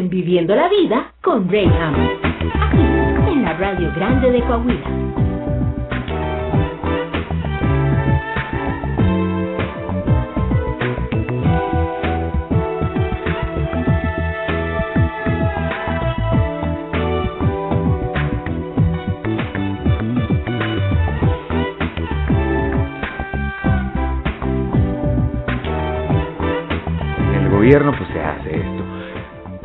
en Viviendo la Vida con Rayham, aquí en la Radio Grande de Coahuila. pues se hace esto.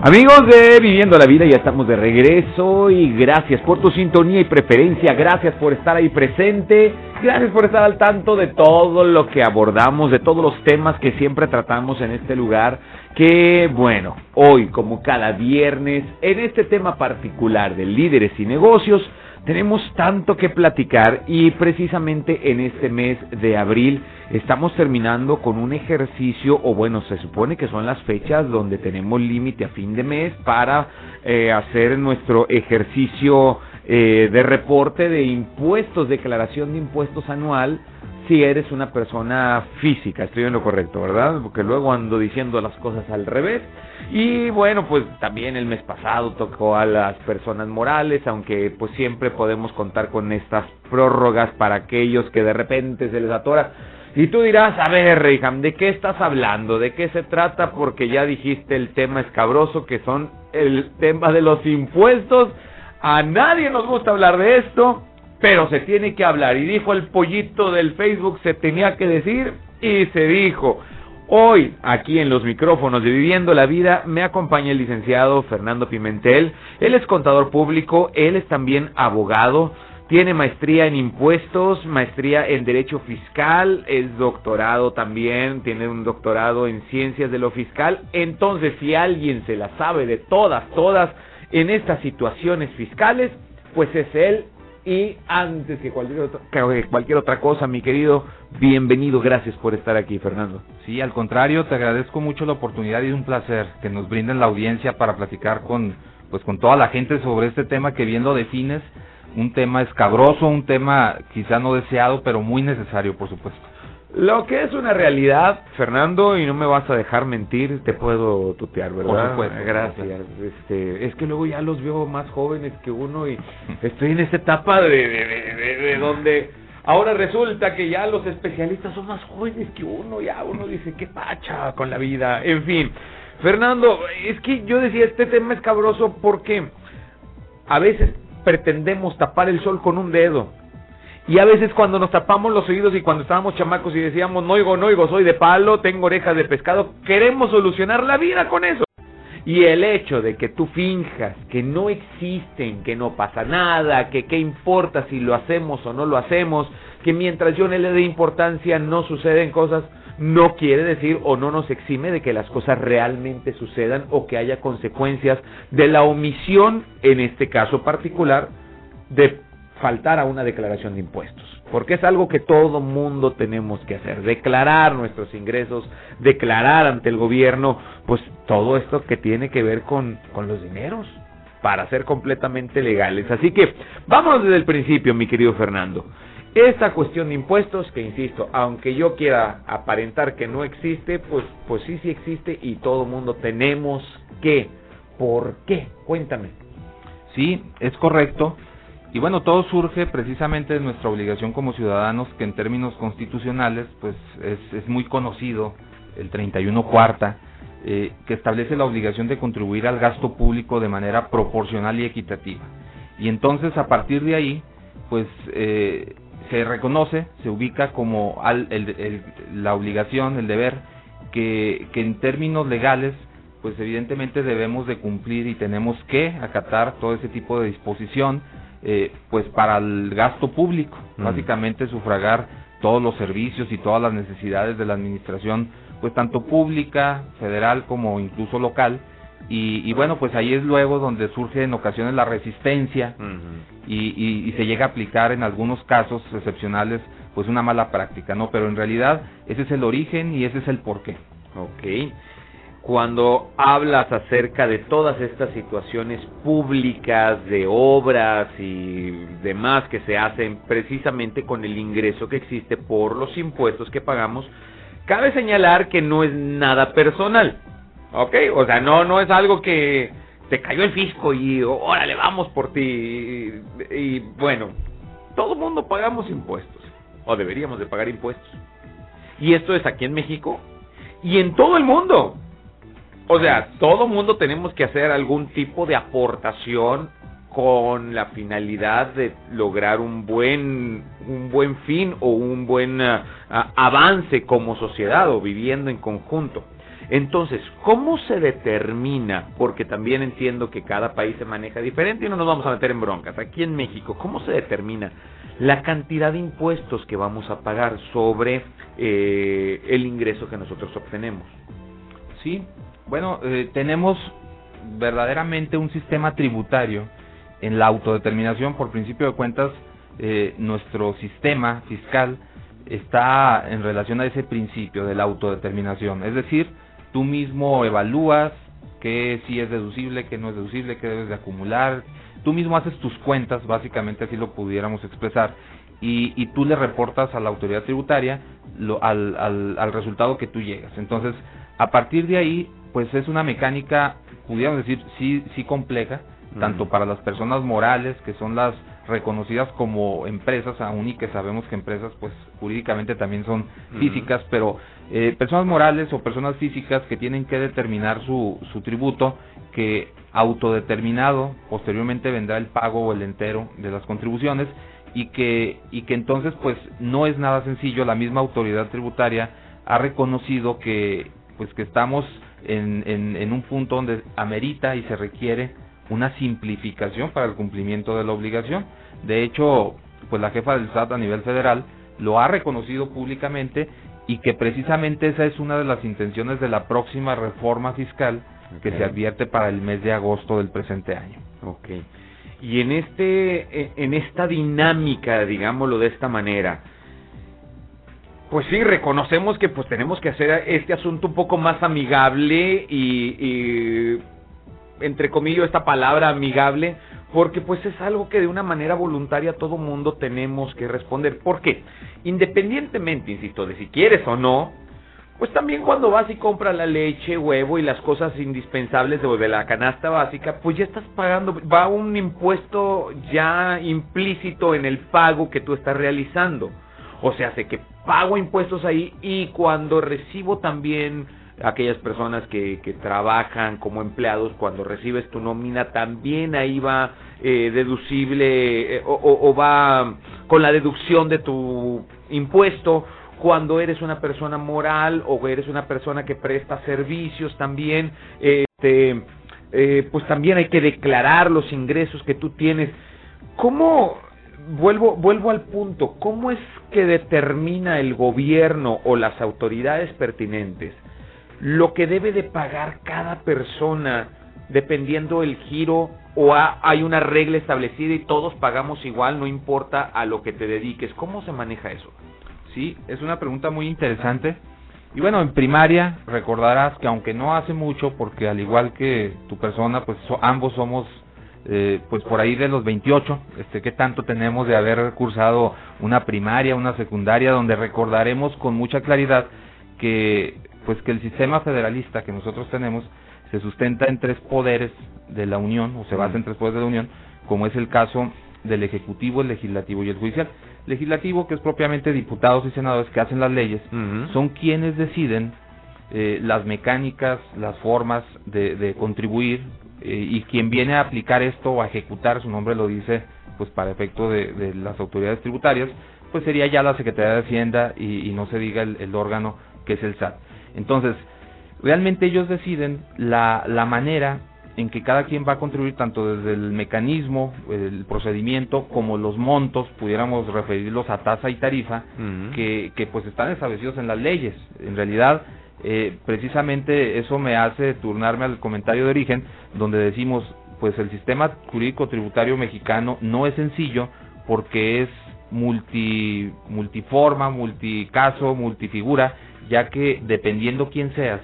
Amigos de Viviendo la Vida, ya estamos de regreso y gracias por tu sintonía y preferencia, gracias por estar ahí presente, gracias por estar al tanto de todo lo que abordamos, de todos los temas que siempre tratamos en este lugar, que bueno, hoy como cada viernes, en este tema particular de líderes y negocios, tenemos tanto que platicar y precisamente en este mes de abril estamos terminando con un ejercicio, o bueno, se supone que son las fechas donde tenemos límite a fin de mes para eh, hacer nuestro ejercicio eh, de reporte de impuestos, declaración de impuestos anual si eres una persona física, estoy en lo correcto, ¿verdad? Porque luego ando diciendo las cosas al revés. Y bueno, pues también el mes pasado tocó a las personas morales, aunque pues siempre podemos contar con estas prórrogas para aquellos que de repente se les atora. Y tú dirás, a ver, Reyham, ¿de qué estás hablando? ¿De qué se trata? Porque ya dijiste el tema escabroso que son el tema de los impuestos. A nadie nos gusta hablar de esto pero se tiene que hablar. Y dijo el pollito del Facebook, se tenía que decir y se dijo. Hoy, aquí en los micrófonos de Viviendo la Vida, me acompaña el licenciado Fernando Pimentel. Él es contador público, él es también abogado, tiene maestría en impuestos, maestría en derecho fiscal, es doctorado también, tiene un doctorado en ciencias de lo fiscal. Entonces, si alguien se la sabe de todas, todas en estas situaciones fiscales, pues es él y antes que cualquier, otra, que cualquier otra cosa, mi querido, bienvenido, gracias por estar aquí, Fernando. Sí, al contrario, te agradezco mucho la oportunidad y es un placer que nos brinden la audiencia para platicar con, pues, con toda la gente sobre este tema que bien lo defines, un tema escabroso, un tema quizá no deseado, pero muy necesario, por supuesto. Lo que es una realidad, Fernando, y no me vas a dejar mentir, te puedo tutear, ¿verdad? Por supuesto. Gracias. Este, es que luego ya los veo más jóvenes que uno y estoy en esta etapa de, de, de, donde ahora resulta que ya los especialistas son más jóvenes que uno, ya uno dice, qué pacha con la vida. En fin, Fernando, es que yo decía, este tema es cabroso porque a veces pretendemos tapar el sol con un dedo y a veces cuando nos tapamos los oídos y cuando estábamos chamacos y decíamos, no oigo, no oigo, soy de palo, tengo orejas de pescado, queremos solucionar la vida con eso. Y el hecho de que tú finjas que no existen, que no pasa nada, que qué importa si lo hacemos o no lo hacemos, que mientras yo no le dé importancia no suceden cosas, no quiere decir o no nos exime de que las cosas realmente sucedan o que haya consecuencias de la omisión, en este caso particular, de faltar a una declaración de impuestos, porque es algo que todo mundo tenemos que hacer, declarar nuestros ingresos, declarar ante el gobierno, pues todo esto que tiene que ver con, con los dineros, para ser completamente legales. Así que vámonos desde el principio, mi querido Fernando. Esta cuestión de impuestos, que insisto, aunque yo quiera aparentar que no existe, pues, pues sí, sí existe y todo mundo tenemos que. ¿Por qué? Cuéntame. Sí, es correcto. Y bueno, todo surge precisamente de nuestra obligación como ciudadanos, que en términos constitucionales, pues es, es muy conocido, el 31 cuarta, eh, que establece la obligación de contribuir al gasto público de manera proporcional y equitativa. Y entonces, a partir de ahí, pues eh, se reconoce, se ubica como al, el, la obligación, el deber, que, que en términos legales, pues evidentemente debemos de cumplir y tenemos que acatar todo ese tipo de disposición eh, pues para el gasto público, mm. básicamente sufragar todos los servicios y todas las necesidades de la administración, pues tanto pública, federal como incluso local. Y, bueno, pues ahí es luego donde surge en ocasiones la resistencia y, y, se llega a aplicar en algunos casos excepcionales pues una mala práctica, ¿no? Pero en realidad ese es el origen y ese es el porqué. Ok cuando hablas acerca de todas estas situaciones públicas, de obras y demás que se hacen precisamente con el ingreso que existe por los impuestos que pagamos, cabe señalar que no es nada personal. ¿Ok? O sea, no, no es algo que, te cayó el fisco y órale, vamos por ti. Y, y bueno, todo mundo pagamos impuestos, o deberíamos de pagar impuestos. Y esto es aquí en México y en todo el mundo. O sea, todo mundo tenemos que hacer algún tipo de aportación con la finalidad de lograr un buen un buen fin o un buen ah, avance como sociedad o viviendo en conjunto. Entonces, ¿cómo se determina? Porque también entiendo que cada país se maneja diferente y no nos vamos a meter en broncas. Aquí en México, ¿cómo se determina la cantidad de impuestos que vamos a pagar sobre eh, el ingreso que nosotros obtenemos? Sí, bueno, eh, tenemos verdaderamente un sistema tributario en la autodeterminación. Por principio de cuentas, eh, nuestro sistema fiscal está en relación a ese principio de la autodeterminación. Es decir, tú mismo evalúas qué sí es deducible, qué no es deducible, qué debes de acumular. Tú mismo haces tus cuentas, básicamente así lo pudiéramos expresar, y, y tú le reportas a la autoridad tributaria lo, al, al, al resultado que tú llegas. Entonces, a partir de ahí, pues es una mecánica, pudiéramos decir, sí, sí compleja, tanto para las personas morales, que son las reconocidas como empresas, aún y que sabemos que empresas, pues jurídicamente también son físicas, pero eh, personas morales o personas físicas que tienen que determinar su, su tributo, que autodeterminado posteriormente vendrá el pago o el entero de las contribuciones y que y que entonces pues no es nada sencillo. La misma autoridad tributaria ha reconocido que pues que estamos en, en, en un punto donde amerita y se requiere una simplificación para el cumplimiento de la obligación. De hecho, pues la jefa del SAT a nivel federal lo ha reconocido públicamente y que precisamente esa es una de las intenciones de la próxima reforma fiscal que se advierte para el mes de agosto del presente año. Ok. Y en este, e- en esta dinámica, digámoslo de esta manera, pues sí, reconocemos que pues tenemos que hacer este asunto un poco más amigable y, y entre comillas esta palabra amigable, porque pues es algo que de una manera voluntaria todo mundo tenemos que responder. ¿Por qué? Independientemente, insisto, de si quieres o no, pues también cuando vas y compras la leche, huevo y las cosas indispensables de, la canasta básica, pues ya estás pagando, va un impuesto ya implícito en el pago que tú estás realizando. O sea, sé que pago impuestos ahí y cuando recibo también aquellas personas que, que trabajan como empleados, cuando recibes tu nómina, también ahí va eh, deducible eh, o, va con la deducción de tu impuesto cuando eres una persona moral o eres una persona que presta servicios también, este, eh, pues también hay que declarar los ingresos que tú tienes. ¿Cómo, vuelvo, vuelvo al punto, cómo es que determina el gobierno o las autoridades pertinentes lo que debe de pagar cada persona dependiendo el giro o ha- hay una regla establecida y todos pagamos igual, no importa a lo que te dediques? ¿Cómo se maneja eso? Sí, es una pregunta muy interesante. Y bueno, en primaria recordarás que aunque no hace mucho, porque al igual que tu persona, pues ambos somos eh, pues por ahí de los 28, este, ¿qué tanto tenemos de haber cursado una primaria, una secundaria, donde recordaremos con mucha claridad que pues que el sistema federalista que nosotros tenemos se sustenta en tres poderes de la Unión, o se basa en tres poderes de la Unión, como es el caso del Ejecutivo, el Legislativo y el Judicial. Legislativo, que es propiamente diputados y senadores que hacen las leyes, son quienes deciden eh, las mecánicas, las formas de, de contribuir eh, y quien viene a aplicar esto o a ejecutar, su nombre lo dice, pues para efecto de, de las autoridades tributarias, pues sería ya la Secretaría de Hacienda y, y no se diga el, el órgano que es el SAT. Entonces, realmente ellos deciden la, la manera en que cada quien va a contribuir tanto desde el mecanismo, el procedimiento, como los montos, pudiéramos referirlos a tasa y tarifa, que, que pues están establecidos en las leyes. En realidad, eh, precisamente eso me hace turnarme al comentario de origen, donde decimos, pues el sistema jurídico tributario mexicano no es sencillo porque es multi, multiforma, multicaso, multifigura, ya que dependiendo quién seas,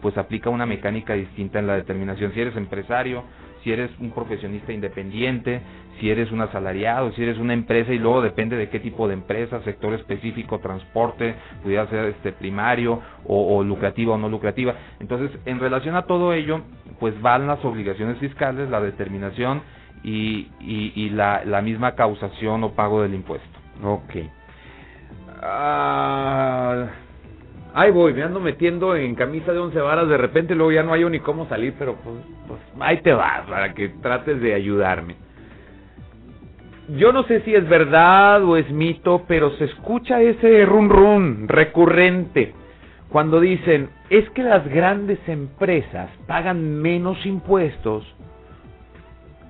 pues aplica una mecánica distinta en la determinación. Si eres empresario, si eres un profesionista independiente, si eres un asalariado, si eres una empresa y luego depende de qué tipo de empresa, sector específico, transporte, pudiera ser este primario o, lucrativa o no lucrativa. Entonces, en relación a todo ello, pues van las obligaciones fiscales, la determinación y, y, la, la, misma causación o pago del impuesto. Ok. Ah, ahí voy, me ando metiendo en camisa de once varas, de repente luego ya no hay ni cómo salir, pero pues, pues ahí te vas para que trates de ayudarme. Yo no sé si es verdad o es mito, pero se escucha ese run run recurrente cuando dicen, es que las grandes empresas pagan menos impuestos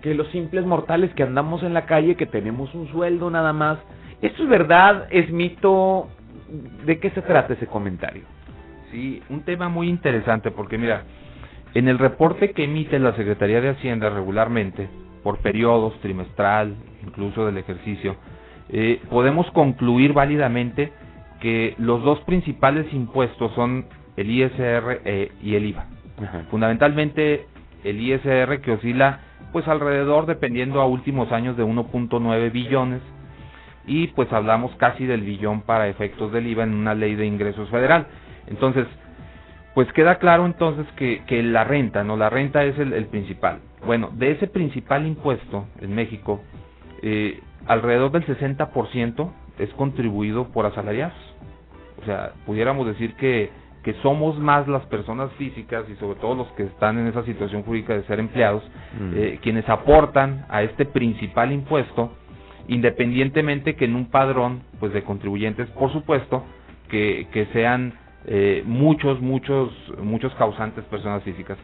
que los simples mortales que andamos en la calle, que tenemos un sueldo nada más. ¿Esto es verdad? ¿Es mito? ¿De qué se trata ese comentario? Sí, un tema muy interesante porque mira, en el reporte que emite la Secretaría de Hacienda regularmente, por periodos, trimestral, incluso del ejercicio, eh, podemos concluir válidamente que los dos principales impuestos son el ISR eh, y el IVA. Fundamentalmente el ISR que oscila pues alrededor dependiendo a últimos años de 1.9 billones y pues hablamos casi del billón para efectos del IVA en una ley de ingresos federal. Entonces, pues queda claro entonces que, que la renta, ¿no? La renta es el, principal. Bueno, de ese principal impuesto en México, eh, alrededor del 60% es contribuido por asalariados. O sea, pudiéramos decir que, que somos más las personas físicas y sobre todo los que están en esa situación jurídica de ser empleados, mm. eh, quienes aportan a este principal impuesto, independientemente que en un padrón pues de contribuyentes, por supuesto, que, que sean eh, muchos, muchos, muchos causantes personas físicas.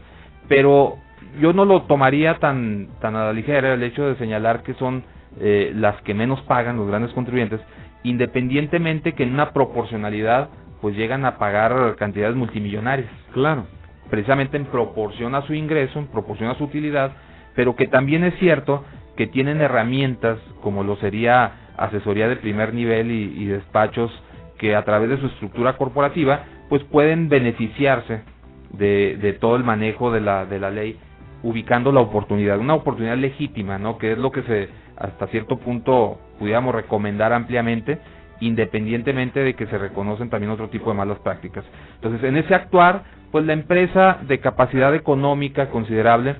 Pero yo no lo tomaría tan, tan a la ligera el hecho de señalar que son eh, las que menos pagan los grandes contribuyentes, independientemente que en una proporcionalidad pues llegan a pagar cantidades multimillonarias. Claro. Precisamente en proporción a su ingreso, en proporción a su utilidad, pero que también es cierto que tienen herramientas como lo sería asesoría de primer nivel y despachos que a través de su estructura corporativa pues pueden beneficiarse de, de todo el manejo de la, de la ley ubicando la oportunidad, una oportunidad legítima, ¿no? Que es lo que se hasta cierto punto pudiéramos recomendar ampliamente, independientemente de que se reconocen también otro tipo de malas prácticas. Entonces, en ese actuar, pues la empresa de capacidad económica considerable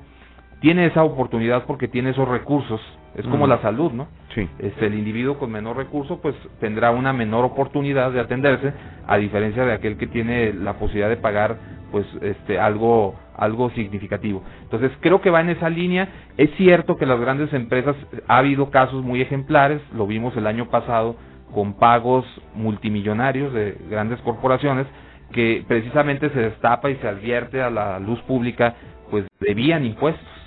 tiene esa oportunidad porque tiene esos recursos es como la salud, ¿no? Sí. Este, el individuo con menor recurso pues tendrá una menor oportunidad de atenderse a diferencia de aquel que tiene la posibilidad de pagar pues este algo algo significativo. Entonces, creo que va en esa línea. Es cierto que las grandes empresas ha habido casos muy ejemplares, lo vimos el año pasado con pagos multimillonarios de grandes corporaciones que precisamente se destapa y se advierte a la luz pública pues debían impuestos.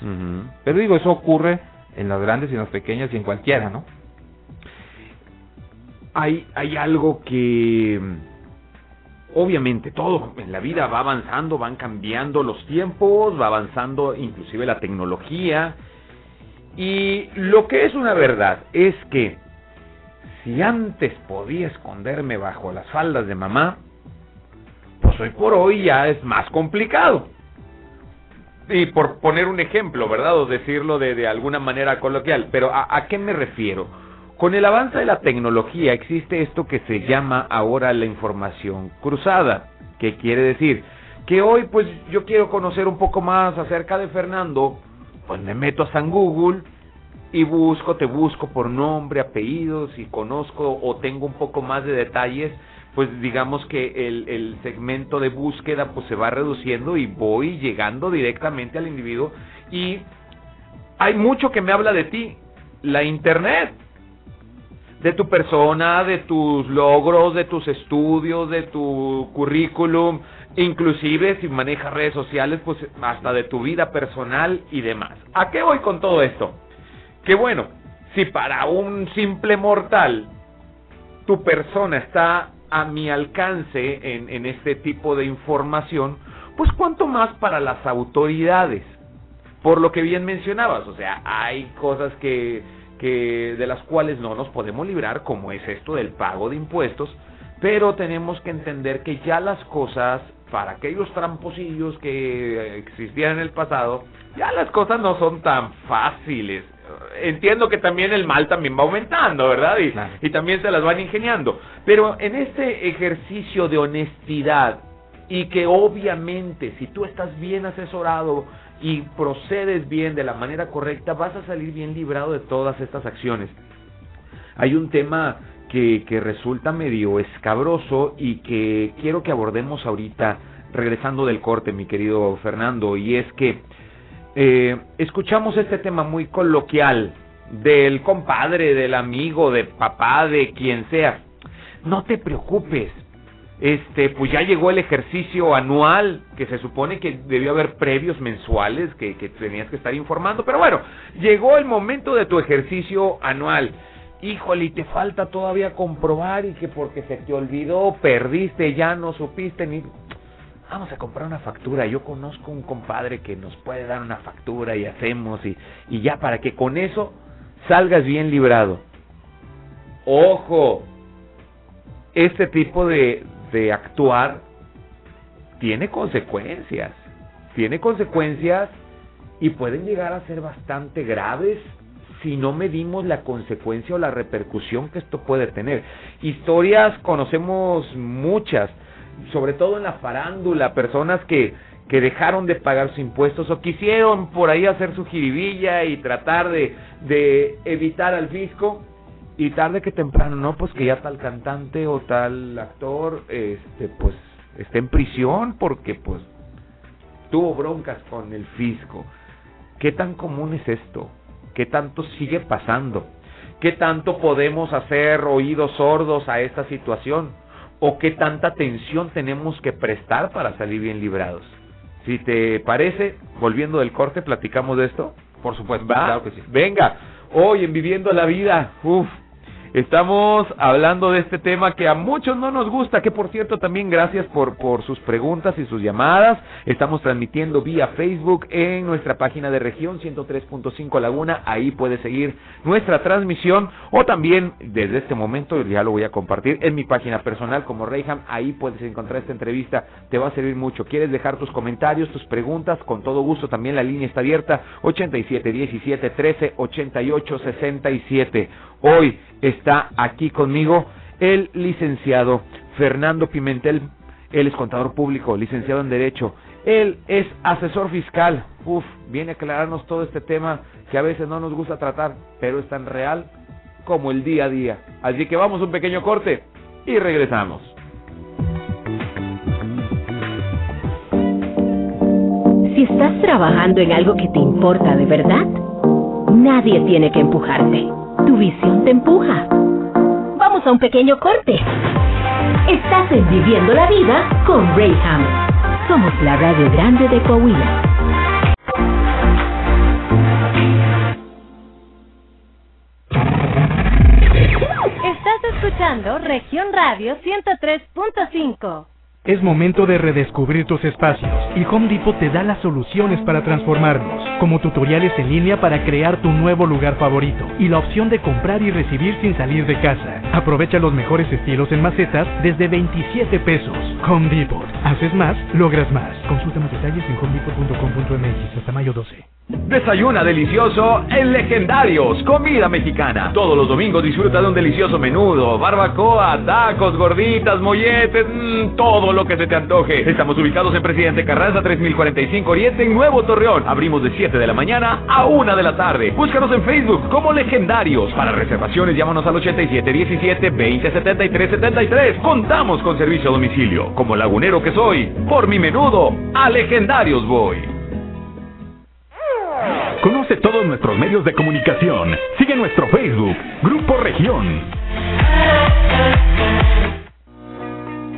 Pero digo, eso ocurre en las grandes y en las pequeñas y en cualquiera, ¿no? Hay, hay algo que obviamente todo en la vida va avanzando, van cambiando los tiempos, va avanzando inclusive la tecnología. Y lo que es una verdad es que si antes podía esconderme bajo las faldas de mamá, pues hoy por hoy ya es más complicado. Y por poner un ejemplo, ¿verdad? O decirlo de, de alguna manera coloquial. Pero ¿a, ¿a qué me refiero? Con el avance de la tecnología existe esto que se llama ahora la información cruzada. ¿Qué quiere decir? Que hoy pues yo quiero conocer un poco más acerca de Fernando, pues me meto a San Google y busco, te busco por nombre, apellidos y conozco o tengo un poco más de detalles pues digamos que el, el segmento de búsqueda pues se va reduciendo y voy llegando directamente al individuo y hay mucho que me habla de ti, la internet, de tu persona, de tus logros, de tus estudios, de tu currículum, inclusive si manejas redes sociales, pues hasta de tu vida personal y demás. ¿A qué voy con todo esto? Que bueno, si para un simple mortal tu persona está a mi alcance en, este tipo de información, pues cuanto más para las autoridades. Por lo que bien mencionabas, o sea, hay cosas que, que de las cuales no nos podemos librar, como es esto del pago de impuestos, pero tenemos que entender que ya las cosas para aquellos tramposillos que existían en el pasado, ya las cosas no son tan fáciles. Entiendo que también el mal también va aumentando, ¿verdad? Y, y también se las van ingeniando. Pero en este ejercicio de honestidad y que obviamente si tú estás bien asesorado y procedes bien de la manera correcta, vas a salir bien librado de todas estas acciones. Hay un tema que, que resulta medio escabroso y que quiero que abordemos ahorita, regresando del corte, mi querido Fernando, y es que eh, escuchamos este tema muy coloquial del compadre, del amigo, de papá, de quien sea. No te preocupes, este, pues ya llegó el ejercicio anual, que se supone que debió haber previos mensuales que, que tenías que estar informando, pero bueno, llegó el momento de tu ejercicio anual. Híjole, y te falta todavía comprobar y que porque se te olvidó, perdiste, ya no supiste ni... Vamos a comprar una factura. Yo conozco un compadre que nos puede dar una factura y hacemos y, y ya para que con eso salgas bien librado. Ojo, este tipo de, de actuar tiene consecuencias. Tiene consecuencias y pueden llegar a ser bastante graves si no medimos la consecuencia o la repercusión que esto puede tener. Historias conocemos muchas, sobre todo en la farándula, personas que, que dejaron de pagar sus impuestos o quisieron por ahí hacer su jiribilla y tratar de, de evitar al fisco y tarde que temprano, no, pues que ya tal cantante o tal actor, este, pues está en prisión porque pues tuvo broncas con el fisco. ¿Qué tan común es esto? ¿Qué tanto sigue pasando? ¿Qué tanto podemos hacer oídos sordos a esta situación? ¿O qué tanta atención tenemos que prestar para salir bien librados? Si te parece, volviendo del corte, platicamos de esto. Por supuesto, ¿Va? claro que sí. Venga, hoy en Viviendo la Vida, uff, Estamos hablando de este tema que a muchos no nos gusta, que por cierto también gracias por, por sus preguntas y sus llamadas. Estamos transmitiendo vía Facebook en nuestra página de región 103.5 Laguna. Ahí puedes seguir nuestra transmisión o también desde este momento, ya lo voy a compartir en mi página personal como Reyham. Ahí puedes encontrar esta entrevista, te va a servir mucho. ¿Quieres dejar tus comentarios, tus preguntas? Con todo gusto también la línea está abierta 87 17 13 88 67. Hoy está aquí conmigo el licenciado Fernando Pimentel. Él es contador público, licenciado en Derecho. Él es asesor fiscal. Uf, viene a aclararnos todo este tema que a veces no nos gusta tratar, pero es tan real como el día a día. Así que vamos un pequeño corte y regresamos. Si estás trabajando en algo que te importa de verdad, nadie tiene que empujarte. Tu visión te empuja. Vamos a un pequeño corte. Estás en Viviendo la Vida con Rayham. Somos la radio grande de Coahuila. Estás escuchando Región Radio 103.5. Es momento de redescubrir tus espacios y Home Depot te da las soluciones para transformarlos, como tutoriales en línea para crear tu nuevo lugar favorito y la opción de comprar y recibir sin salir de casa. Aprovecha los mejores estilos en macetas desde 27 pesos. Home Depot. Haces más, logras más. Consulta más detalles en homedepot.com.mx hasta mayo 12. Desayuna delicioso en Legendarios, comida mexicana. Todos los domingos disfruta de un delicioso menudo, barbacoa, tacos, gorditas, molletes, mmm, todo lo que se te antoje. Estamos ubicados en Presidente Carranza 3045 Oriente en Nuevo Torreón. Abrimos de 7 de la mañana a 1 de la tarde. Búscanos en Facebook como Legendarios. Para reservaciones llámanos al 8717 2073 73. Contamos con servicio a domicilio. Como lagunero que soy, por mi menudo, a Legendarios voy. Conoce todos nuestros medios de comunicación. Sigue nuestro Facebook, Grupo Región.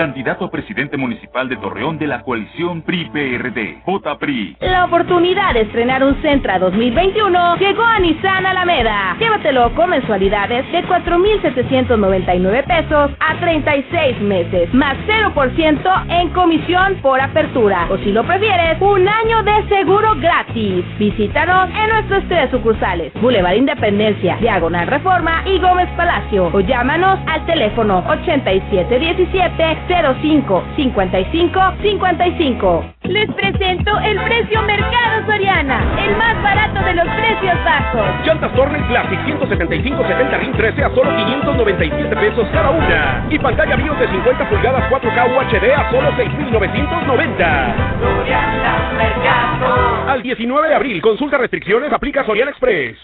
Candidato a presidente municipal de Torreón de la coalición PRI-PRD, JPRI. La oportunidad de estrenar un Centra 2021 llegó a Nissan Alameda. Llévatelo con mensualidades de 4.799 pesos a 36 meses, más 0% en comisión por apertura. O si lo prefieres, un año de seguro gratis. Visítanos en nuestros tres sucursales. Boulevard Independencia, Diagonal Reforma y Gómez Palacio. O llámanos al teléfono 8717 05 55 55. Les presento el precio Mercado Soriana, el más barato de los precios bajos. Llantas Tornel Classic 175 70 RIN 13 a solo 597 pesos cada una. Y pantalla BIOS de 50 pulgadas 4K UHD a solo 6,990. Soriana Mercado. Al 19 de abril, consulta restricciones, aplica Soriana Express.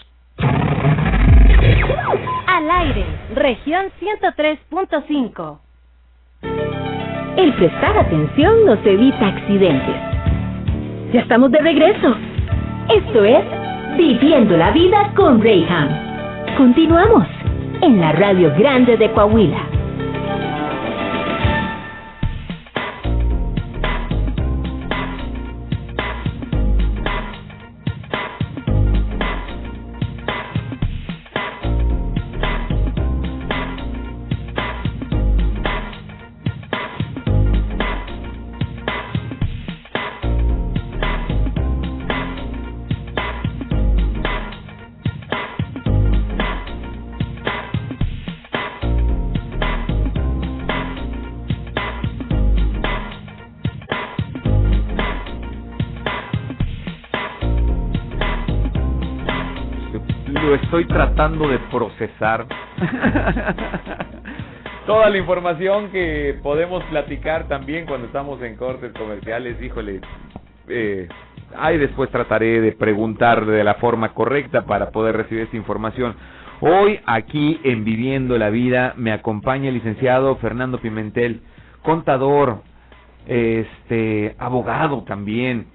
Al aire, región 103.5. El prestar atención nos evita accidentes. Ya estamos de regreso. Esto es Viviendo la Vida con Rayham. Continuamos en la Radio Grande de Coahuila. Estoy tratando de procesar. Toda la información que podemos platicar también cuando estamos en cortes comerciales, híjole, eh, ahí después trataré de preguntar de la forma correcta para poder recibir esta información. Hoy aquí en Viviendo la Vida me acompaña el licenciado Fernando Pimentel, contador, este, abogado también,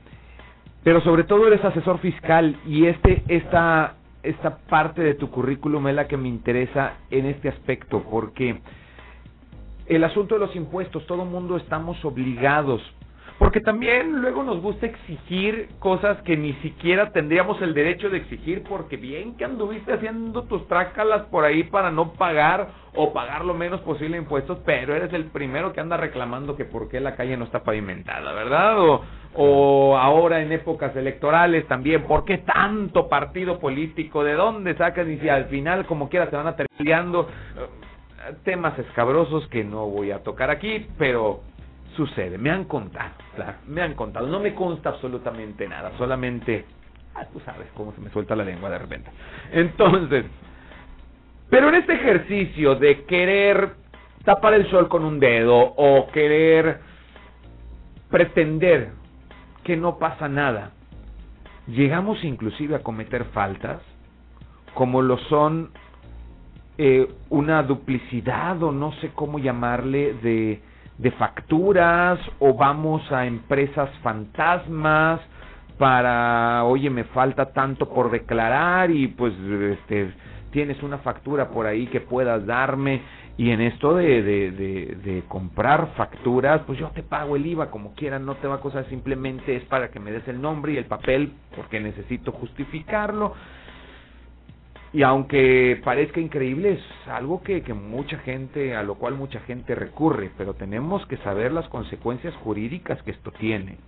pero sobre todo eres asesor fiscal y este esta esta parte de tu currículum es la que me interesa en este aspecto, porque el asunto de los impuestos, todo mundo estamos obligados, porque también luego nos gusta exigir cosas que ni siquiera tendríamos el derecho de exigir, porque bien que anduviste haciendo tus trácalas por ahí para no pagar o pagar lo menos posible impuestos, pero eres el primero que anda reclamando que por qué la calle no está pavimentada, ¿verdad? O, o ahora en épocas electorales también, ¿por qué tanto partido político? ¿De dónde sacan? Y si al final, como quiera, se van a terminando temas escabrosos que no voy a tocar aquí, pero sucede, me han contado, claro, me han contado, no me consta absolutamente nada, solamente, ah, tú sabes cómo se me suelta la lengua de repente. Entonces, pero en este ejercicio de querer tapar el sol con un dedo o querer pretender que no pasa nada, llegamos inclusive a cometer faltas como lo son eh, una duplicidad o no sé cómo llamarle de, de facturas o vamos a empresas fantasmas para, oye, me falta tanto por declarar y pues este tienes una factura por ahí que puedas darme y en esto de, de, de, comprar facturas, pues yo te pago el IVA como quieran, no te va a costar, simplemente es para que me des el nombre y el papel porque necesito justificarlo. Y aunque parezca increíble, es algo que, que mucha gente, a lo cual mucha gente recurre, pero tenemos que saber las consecuencias jurídicas que esto tiene.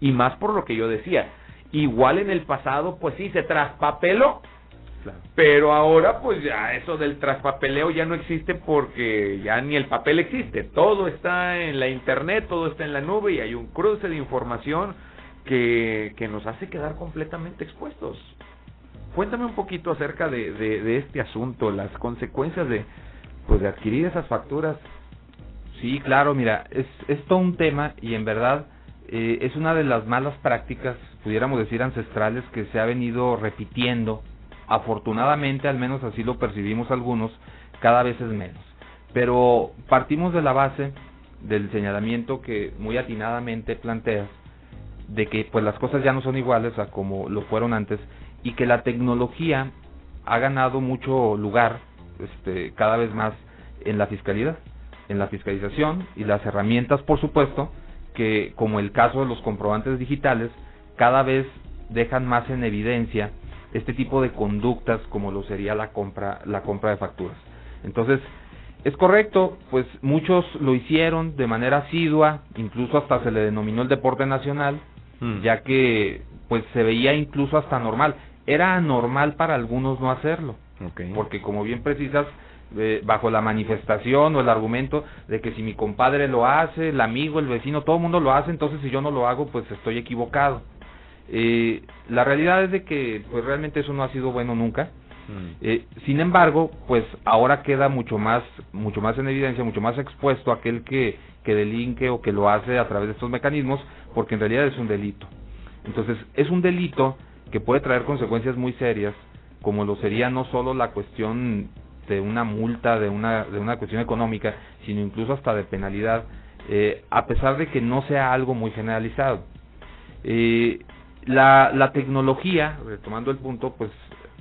Y más por lo que yo decía, igual en el pasado, pues sí, se traspapeló, Claro. Pero ahora pues ya eso del traspapeleo ya no existe porque ya ni el papel existe. Todo está en la internet, todo está en la nube y hay un cruce de información que, que nos hace quedar completamente expuestos. Cuéntame un poquito acerca de, de, este asunto, las consecuencias de, pues, de adquirir esas facturas. Sí, claro, mira, es, es todo un tema y en verdad eh, es una de las malas prácticas pudiéramos decir ancestrales, que se ha venido repitiendo, afortunadamente, al menos así lo percibimos algunos, cada vez es menos. Pero partimos de la base del señalamiento que muy atinadamente planteas, de que pues las cosas ya no son iguales a como lo fueron antes y que la tecnología ha ganado mucho lugar este, cada vez más en la fiscalidad, en la fiscalización y las herramientas, por supuesto, que como el caso de los comprobantes digitales, cada vez dejan más en evidencia este tipo de conductas como lo sería la compra, la compra de facturas. Entonces, es correcto, pues muchos lo hicieron de manera asidua, incluso hasta se le denominó el deporte nacional, mm. ya que pues se veía incluso hasta normal. Era anormal para algunos no hacerlo, porque como bien precisas, eh, bajo la manifestación o el argumento de que si mi compadre lo hace, el amigo, el vecino, todo el mundo lo hace, entonces si yo no lo hago, pues estoy equivocado. Eh, la realidad es de que pues realmente eso no ha sido bueno nunca. Mm. Eh, sin embargo, pues ahora queda mucho más, mucho más en evidencia, mucho más expuesto aquel que, que delinque o que lo hace a través de estos mecanismos, porque en realidad es un delito. Entonces, es un delito que puede traer consecuencias muy serias, como lo sería no solo la cuestión de una multa, de una, de una cuestión económica, sino incluso hasta de penalidad, eh, a pesar de que no sea algo muy generalizado. Eh, la, la tecnología, retomando el punto, pues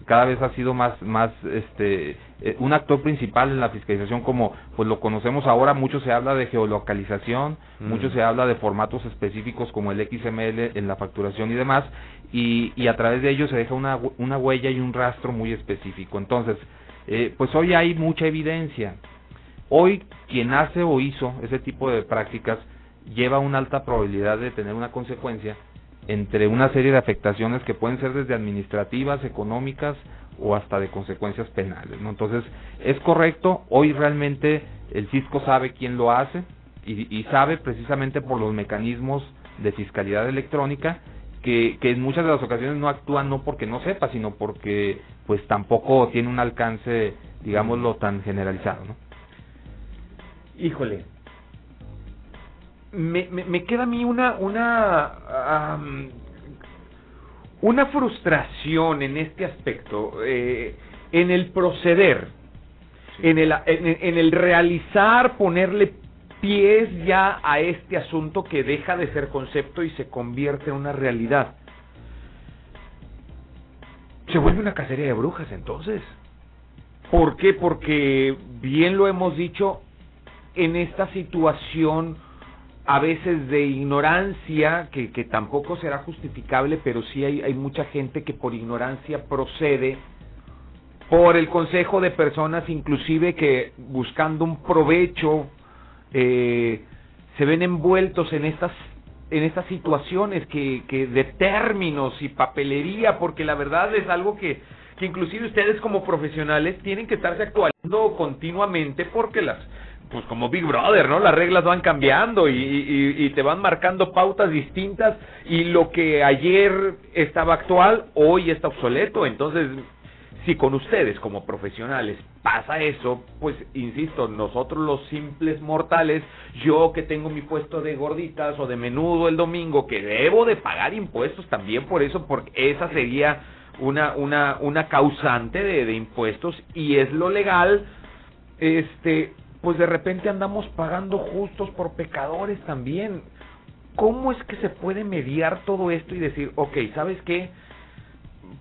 cada vez ha sido más más este eh, un actor principal en la fiscalización como pues lo conocemos ahora mucho se habla de geolocalización mm. mucho se habla de formatos específicos como el XML en la facturación y demás y, y a través de ello se deja una, una huella y un rastro muy específico entonces eh, pues hoy hay mucha evidencia. Hoy quien hace o hizo ese tipo de prácticas lleva una alta probabilidad de tener una consecuencia entre una serie de afectaciones que pueden ser desde administrativas, económicas o hasta de consecuencias penales. ¿no? Entonces, es correcto, hoy realmente el fisco sabe quién lo hace y, y sabe precisamente por los mecanismos de fiscalidad electrónica que, que en muchas de las ocasiones no actúa no porque no sepa, sino porque pues tampoco tiene un alcance, digámoslo, tan generalizado, ¿no? Híjole, me, me, queda a mí una una una frustración en este aspecto, eh, en el proceder, en, el, en el realizar, ponerle pies ya a este asunto que deja de ser concepto y se convierte en una realidad. Se vuelve una cacería de brujas entonces. ¿Por qué? Porque bien lo hemos dicho, en esta situación a veces de ignorancia, que, que tampoco será justificable, pero sí hay, hay mucha gente que por ignorancia procede, por el consejo de personas inclusive que buscando un provecho eh, se ven envueltos en estas en estas situaciones que, que de términos y papelería, porque la verdad es algo que, que inclusive ustedes como profesionales tienen que estarse actualizando continuamente porque las pues como Big Brother, ¿no? Las reglas van cambiando y, te van marcando pautas distintas y lo que ayer estaba actual, hoy está obsoleto. Entonces, si con ustedes como profesionales pasa eso, pues insisto, nosotros los simples mortales, yo que tengo mi puesto de gorditas o de menudo el domingo, que debo de pagar impuestos también por eso, porque esa sería una, una, una causante de, de impuestos y es lo legal, este, pues de repente andamos pagando justos por pecadores también. ¿Cómo es que se puede mediar todo esto y decir, ok, ¿sabes qué?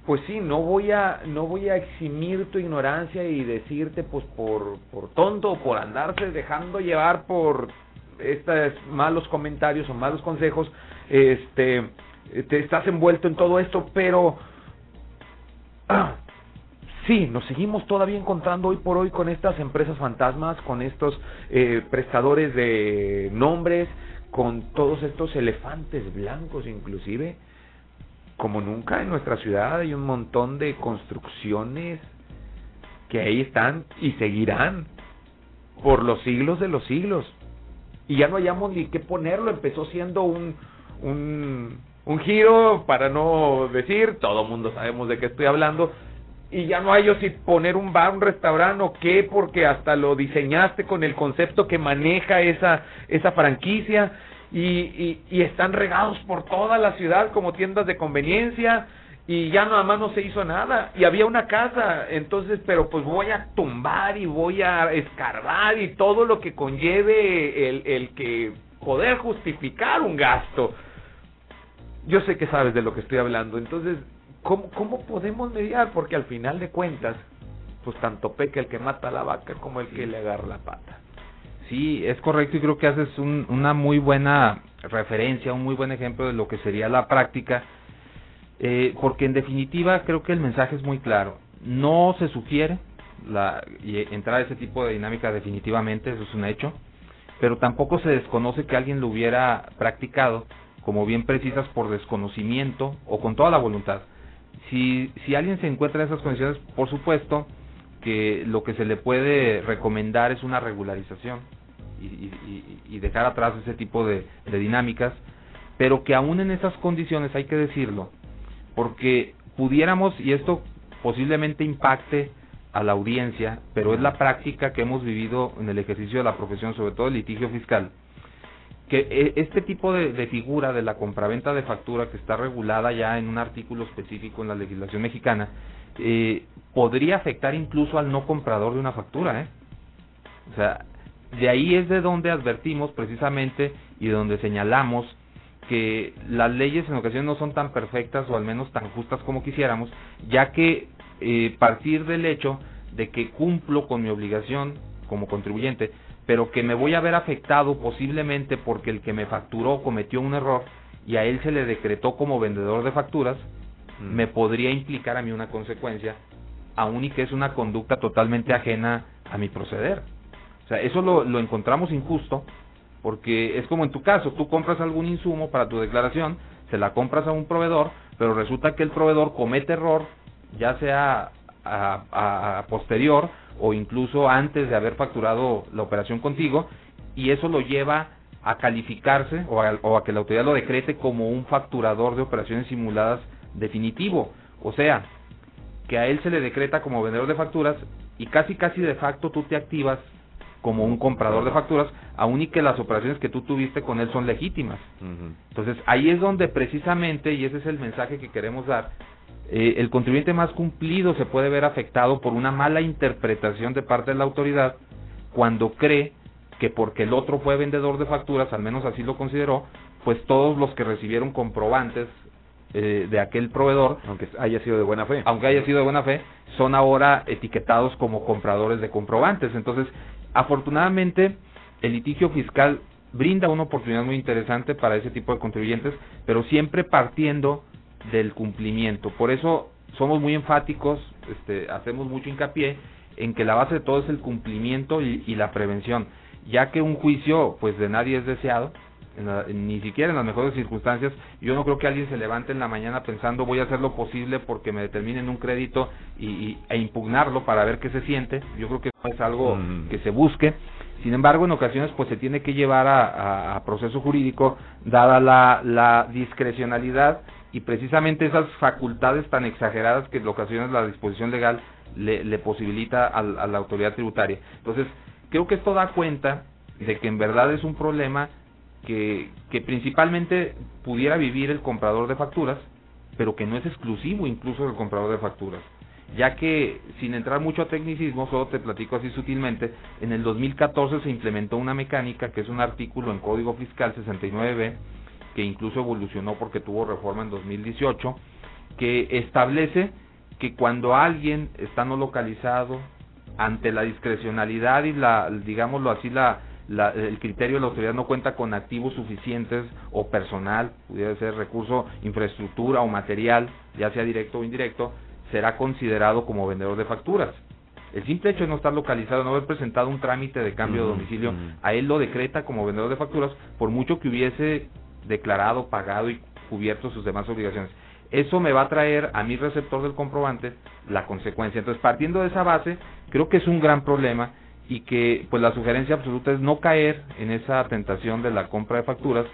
pues sí, no voy a no voy a eximir tu ignorancia y decirte pues por por tonto o por andarse dejando llevar por estos malos comentarios o malos consejos, este te estás envuelto en todo esto, pero ah, sí, nos seguimos todavía encontrando hoy por hoy con estas empresas fantasmas, con estos eh, prestadores de nombres, con todos estos elefantes blancos inclusive como nunca en nuestra ciudad hay un montón de construcciones que ahí están y seguirán por los siglos de los siglos. Y ya no hayamos ni qué ponerlo, empezó siendo un, un, un giro, para no decir, todo mundo sabemos de qué estoy hablando, y ya no hay yo si poner un bar, un restaurante o qué, porque hasta lo diseñaste con el concepto que maneja esa, esa franquicia, y, y, están regados por toda la ciudad como tiendas de conveniencia y ya nada más no se hizo nada y había una casa. Entonces pero pues voy a tumbar y voy a escarbar y todo lo que conlleve el, el que poder justificar un gasto. Yo sé que sabes de lo que estoy hablando. Entonces cómo cómo podemos mediar porque al final de cuentas pues tanto peca el que mata a la vaca como el que le agarra la pata Sí, es correcto y creo que haces un, una muy buena referencia, un muy buen ejemplo de lo que sería la práctica, eh, porque en definitiva creo que el mensaje es muy claro. No se sugiere la, entrar a ese tipo de dinámica definitivamente, eso es un hecho, pero tampoco se desconoce que alguien lo hubiera practicado, como bien precisas, por desconocimiento o con toda la voluntad. Si, si alguien se encuentra en esas condiciones, por supuesto que lo que se le puede recomendar es una regularización y, dejar atrás ese tipo de, dinámicas, pero que aún en esas condiciones hay que decirlo, porque pudiéramos, y esto posiblemente impacte a la audiencia, pero es la práctica que hemos vivido en el ejercicio de la profesión, sobre todo el litigio fiscal, que e, este tipo de, de, figura de la compraventa de factura que está regulada ya en un artículo específico en la legislación mexicana, eh, podría afectar incluso al no comprador de una factura. ¿eh? O sea, de ahí es de donde advertimos precisamente y de donde señalamos que las leyes en ocasiones no son tan perfectas o al menos tan justas como quisiéramos, ya que eh, partir del hecho de que cumplo con mi obligación como contribuyente, pero que me voy a ver afectado posiblemente porque el que me facturó cometió un error y a él se le decretó como vendedor de facturas, mm. me podría implicar a mí una consecuencia, aun y que es una conducta totalmente ajena a mi proceder. O sea, eso lo, lo encontramos injusto porque es como en tu caso, tú compras algún insumo para tu declaración, se la compras a un proveedor, pero resulta que el proveedor comete error, ya sea a, posterior o incluso antes de haber facturado la operación contigo, y eso lo lleva a calificarse o a, o a que la autoridad lo decrete como un facturador de operaciones simuladas definitivo. O sea, que a él se le decreta como vendedor de facturas y casi casi de facto tú te activas como un comprador de facturas, aun y que las operaciones que tú tuviste con él son legítimas. Entonces, ahí es donde precisamente, y ese es el mensaje que queremos dar, eh, el contribuyente más cumplido se puede ver afectado por una mala interpretación de parte de la autoridad cuando cree que porque el otro fue vendedor de facturas, al menos así lo consideró, pues todos los que recibieron comprobantes eh, de aquel proveedor, aunque haya sido de buena fe, aunque haya sido de buena fe, son ahora etiquetados como compradores de comprobantes. Entonces, Afortunadamente, el litigio fiscal brinda una oportunidad muy interesante para ese tipo de contribuyentes, pero siempre partiendo del cumplimiento. Por eso somos muy enfáticos, este, hacemos mucho hincapié en que la base de todo es el cumplimiento y, y la prevención, ya que un juicio pues de nadie es deseado, ni siquiera en las mejores circunstancias. Yo no creo que alguien se levante en la mañana pensando voy a hacer lo posible porque me determinen un crédito y, e impugnarlo para ver qué se siente. Yo creo que no es algo mm. que se busque. Sin embargo, en ocasiones pues se tiene que llevar a, proceso jurídico dada la, la discrecionalidad y precisamente esas facultades tan exageradas que en ocasiones la disposición legal le, le posibilita a la autoridad tributaria. Entonces, creo que esto da cuenta de que en verdad es un problema que, que principalmente pudiera vivir el comprador de facturas, pero que no es exclusivo incluso del comprador de facturas. Ya que, sin entrar mucho a tecnicismo, solo te platico así sutilmente, en el 2014 se implementó una mecánica que es un artículo en Código Fiscal 69B, que incluso evolucionó porque tuvo reforma en 2018, que establece que cuando alguien está no localizado, ante la discrecionalidad y la, digámoslo así, la, el criterio de la autoridad no cuenta con activos suficientes o personal, pudiera ser recurso, infraestructura o material, ya sea directo o indirecto, será considerado como vendedor de facturas. El simple hecho de no estar localizado, no haber presentado un trámite de cambio de domicilio, a él lo decreta como vendedor de facturas, por mucho que hubiese declarado, pagado y cubierto sus demás obligaciones. Eso me va a traer a mi receptor del comprobante la consecuencia. Entonces, partiendo de esa base, creo que es un gran problema y que pues la sugerencia absoluta es no caer en esa tentación de la compra de facturas,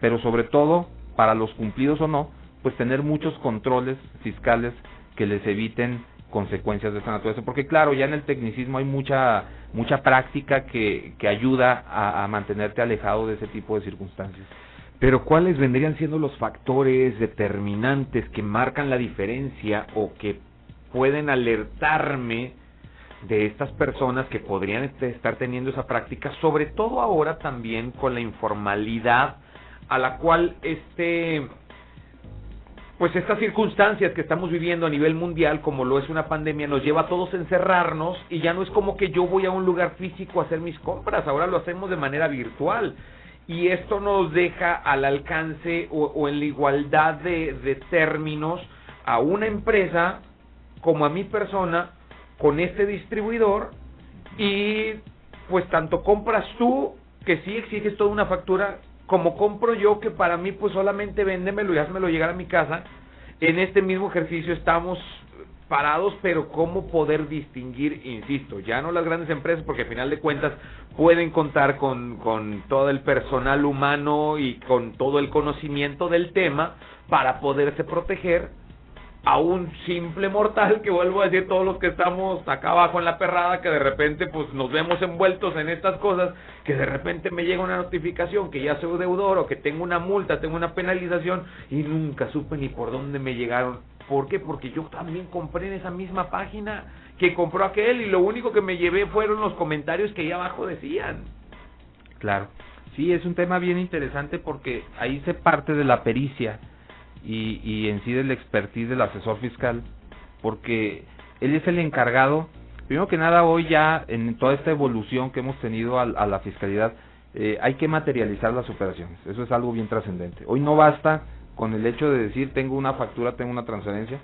pero sobre todo para los cumplidos o no, pues tener muchos controles fiscales que les eviten consecuencias de esta naturaleza, porque claro, ya en el tecnicismo hay mucha mucha práctica que, que ayuda a, a mantenerte alejado de ese tipo de circunstancias. Pero ¿cuáles vendrían siendo los factores determinantes que marcan la diferencia o que pueden alertarme de estas personas que podrían estar teniendo esa práctica, sobre todo ahora también con la informalidad a la cual este pues estas circunstancias que estamos viviendo a nivel mundial, como lo es una pandemia, nos lleva a todos a encerrarnos y ya no es como que yo voy a un lugar físico a hacer mis compras, ahora lo hacemos de manera virtual. Y esto nos deja al alcance o, en la igualdad de, de términos a una empresa como a mi persona con este distribuidor y pues tanto compras tú que sí exiges toda una factura como compro yo que para mí pues solamente véndemelo y házmelo llegar a mi casa. En este mismo ejercicio estamos parados, pero cómo poder distinguir, insisto, ya no las grandes empresas, porque al final de cuentas pueden contar con, con todo el personal humano y con todo el conocimiento del tema para poderse proteger, a un simple mortal que vuelvo a decir todos los que estamos acá abajo en la perrada que de repente pues nos vemos envueltos en estas cosas que de repente me llega una notificación que ya soy deudor o que tengo una multa, tengo una penalización y nunca supe ni por dónde me llegaron. ¿Por qué? Porque yo también compré en esa misma página que compró aquel y lo único que me llevé fueron los comentarios que ahí abajo decían. Claro. Sí, es un tema bien interesante porque ahí se parte de la pericia y, y en sí del expertise del asesor fiscal, porque él es el encargado, primero que nada hoy ya en toda esta evolución que hemos tenido a, la fiscalidad, eh, hay que materializar las operaciones, eso es algo bien trascendente. Hoy no basta con el hecho de decir tengo una factura, tengo una transferencia,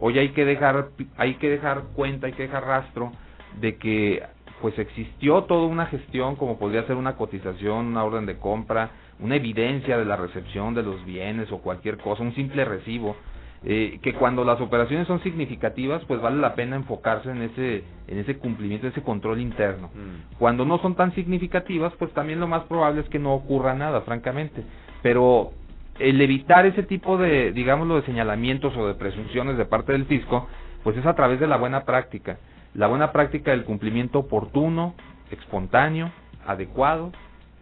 hoy hay que dejar, hay que dejar cuenta, hay que dejar rastro de que pues existió toda una gestión como podría ser una cotización, una orden de compra, una evidencia de la recepción de los bienes o cualquier cosa, un simple recibo, eh, que cuando las operaciones son significativas, pues vale la pena enfocarse en ese, en ese cumplimiento, ese control interno. Mm. Cuando no son tan significativas, pues también lo más probable es que no ocurra nada, francamente. Pero el evitar ese tipo de, digámoslo, de señalamientos o de presunciones de parte del fisco, pues es a través de la buena práctica. La buena práctica del cumplimiento oportuno, espontáneo, adecuado,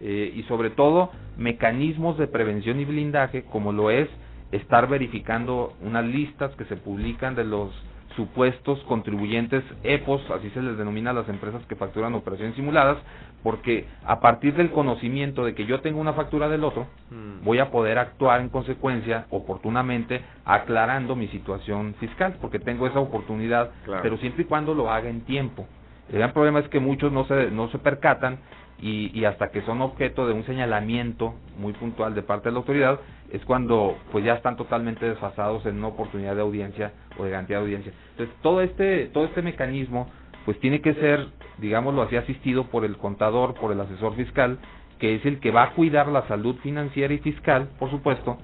eh, y sobre todo mecanismos de prevención y blindaje como lo es estar verificando unas listas que se publican de los supuestos contribuyentes EPOS, así se les denomina a las empresas que facturan operaciones simuladas, porque a partir del conocimiento de que yo tengo una factura del otro, mm. voy a poder actuar en consecuencia oportunamente aclarando mi situación fiscal, porque tengo esa oportunidad, pero siempre y cuando lo haga en tiempo. El gran problema es que muchos no se, no se percatan y, y, hasta que son objeto de un señalamiento muy puntual de parte de la autoridad es cuando pues ya están totalmente desfasados en una oportunidad de audiencia o de garantía de audiencia. Entonces todo este todo este mecanismo pues tiene que ser digámoslo así asistido por el contador, por el asesor fiscal que es el que va a cuidar la salud financiera y fiscal, por supuesto,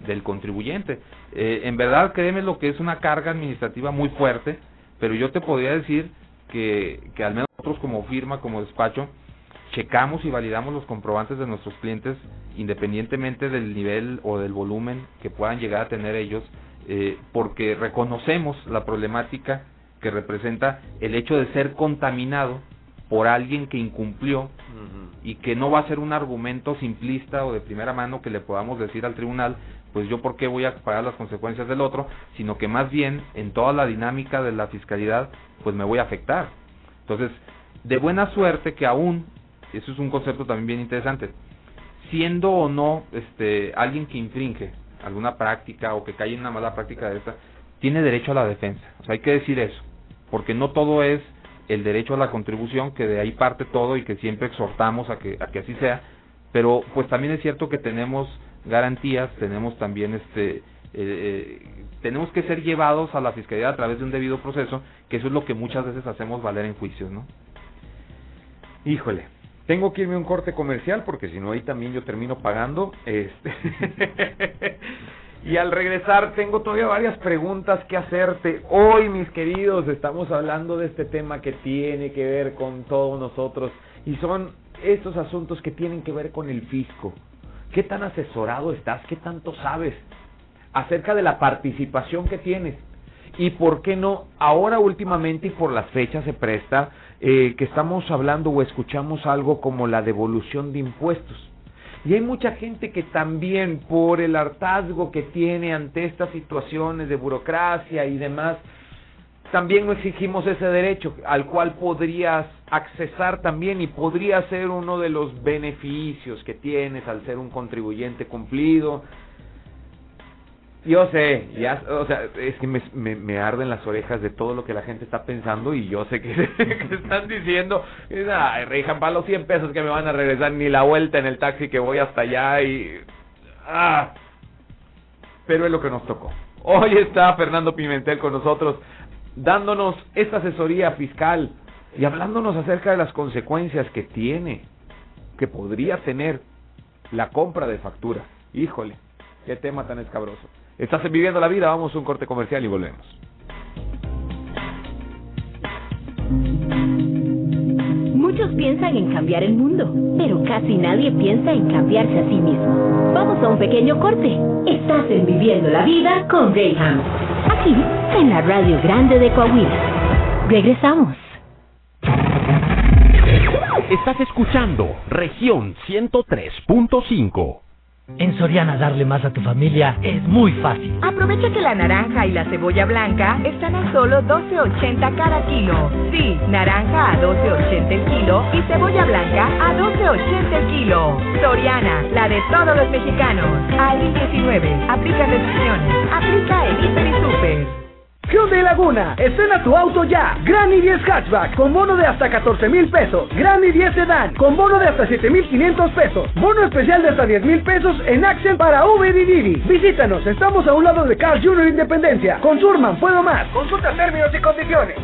del contribuyente. Eh, en verdad, créeme lo que es una carga administrativa muy fuerte, pero yo te podría decir que, que al menos nosotros como firma, como despacho, checamos y validamos los comprobantes de nuestros clientes independientemente del nivel o del volumen que puedan llegar a tener ellos, eh, porque reconocemos la problemática que representa el hecho de ser contaminado por alguien que incumplió y que no va a ser un argumento simplista o de primera mano que le podamos decir al tribunal, pues yo por qué voy a pagar las consecuencias del otro, sino que más bien en toda la dinámica de la fiscalidad, pues me voy a afectar. Entonces, de buena suerte que aún eso es un concepto también bien interesante. Siendo o no este alguien que infringe alguna práctica o que cae en una mala práctica de esta, tiene derecho a la defensa. O sea, hay que decir eso, porque no todo es el derecho a la contribución, que de ahí parte todo y que siempre exhortamos a que, a que así sea, pero pues también es cierto que tenemos garantías, tenemos también este eh, eh, tenemos que ser llevados a la fiscalía a través de un debido proceso, que eso es lo que muchas veces hacemos valer en juicios, ¿no? Híjole, tengo que irme a un corte comercial porque si no ahí también yo termino pagando. Este y al regresar tengo todavía varias preguntas que hacerte. Hoy, mis queridos, estamos hablando de este tema que tiene que ver con todos nosotros y son estos asuntos que tienen que ver con el fisco. ¿Qué tan asesorado estás? ¿Qué tanto sabes acerca de la participación que tienes? Y por qué no, ahora últimamente y por las fechas se presta eh, que estamos hablando o escuchamos algo como la devolución de impuestos. Y hay mucha gente que también por el hartazgo que tiene ante estas situaciones de burocracia y demás, también no exigimos ese derecho al cual podrías accesar también y podría ser uno de los beneficios que tienes al ser un contribuyente cumplido. Yo sé, ya, o sea, es que me, arden las orejas de todo lo que la gente está pensando y yo sé que, están diciendo, ay, rejan para los 100 pesos que me van a regresar ni la vuelta en el taxi que voy hasta allá y... Ah, pero es lo que nos tocó. Hoy está Fernando Pimentel con nosotros dándonos esta asesoría fiscal y hablándonos acerca de las consecuencias que tiene, que podría tener la compra de factura. Híjole, qué tema tan escabroso. Estás viviendo la vida, vamos a un corte comercial y volvemos. Muchos piensan en cambiar el mundo, pero casi nadie piensa en cambiarse a sí mismo. Vamos a un pequeño corte. Estás en Viviendo la Vida con Graham. Aquí, en la Radio Grande de Coahuila. Regresamos. Estás escuchando Región 103.5. En Soriana darle más a tu familia es muy fácil. Aprovecha que la naranja y la cebolla blanca están a solo 12.80 cada kilo. Sí, naranja a 12.80 el kilo y cebolla blanca a 12.80 el kilo. Soriana, la de todos los mexicanos. Al 19, aplica restricciones. Aplica en Hiper. Hyundai Laguna, estrena tu auto ya. Granny 10 Hatchback con bono de hasta 14 mil pesos. Granny 10 Sedan con bono de hasta 7 mil 500 pesos. Bono especial de hasta 10 mil pesos en Accent para Uber y. Visítanos, estamos a un lado de Carl Jr. Independencia. Con Surman, puedo más. Consulta términos y condiciones.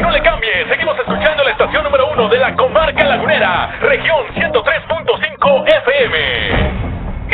No le cambie, seguimos escuchando la estación número uno de la comarca lagunera, región 103.5 FM.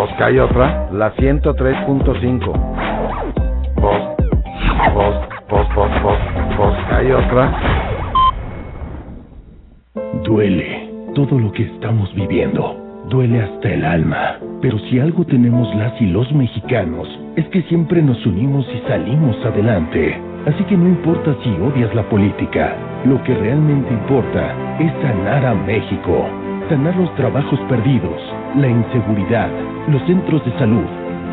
Pues que hay otra, la 103.5 Vos, vos, vos, vos, vos, vos, hay otra. Duele todo lo que estamos viviendo. Duele hasta el alma. Pero si algo tenemos las y los mexicanos, es que siempre nos unimos y salimos adelante. Así que no importa si odias la política, lo que realmente importa es sanar a México. Sanar los trabajos perdidos, la inseguridad, los centros de salud.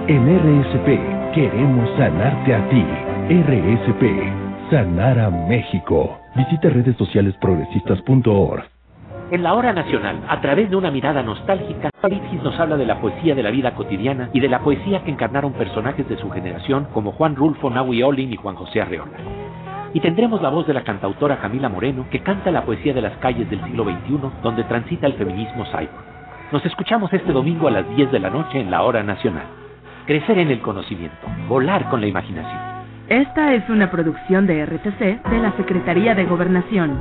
En RSP Queremos sanarte a ti. RSP. Sanar a México. Visita redes sociales progresistas.org. En la hora nacional, a través de una mirada nostálgica, Alexis nos habla de la poesía de la vida cotidiana y de la poesía que encarnaron personajes de su generación como Juan Rulfo, Nahui Olin y Juan José Arreola. Y tendremos la voz de la cantautora Camila Moreno, que canta la poesía de las calles del siglo XXI, donde transita el feminismo cyber. Nos escuchamos este domingo a las 10 de la noche en la hora nacional crecer en el conocimiento, volar con la imaginación. Esta es una producción de RTC de la Secretaría de Gobernación.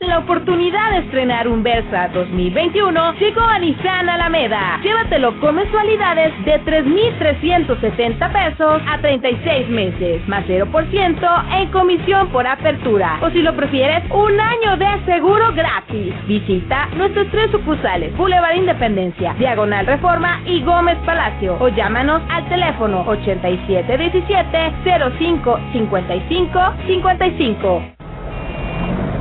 La oportunidad de estrenar un Versa 2021 llegó a Nissan Alameda. Llévatelo con mensualidades de 3,370 pesos a 36 meses, más 0% en comisión por apertura. O si lo prefieres, un año de seguro gratis. Visita nuestros tres sucursales: Boulevard Independencia, Diagonal Reforma y Gómez Palacio. O llámanos al teléfono 8717 05 55 55.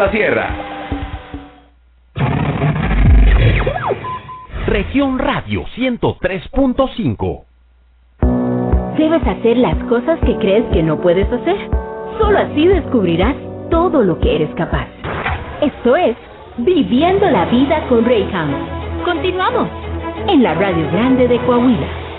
la Sierra. Región Radio 103.5 Debes hacer las cosas que crees que no puedes hacer. Solo así descubrirás todo lo que eres capaz. Esto es Viviendo la Vida con Rayham. Continuamos en la Radio Grande de Coahuila.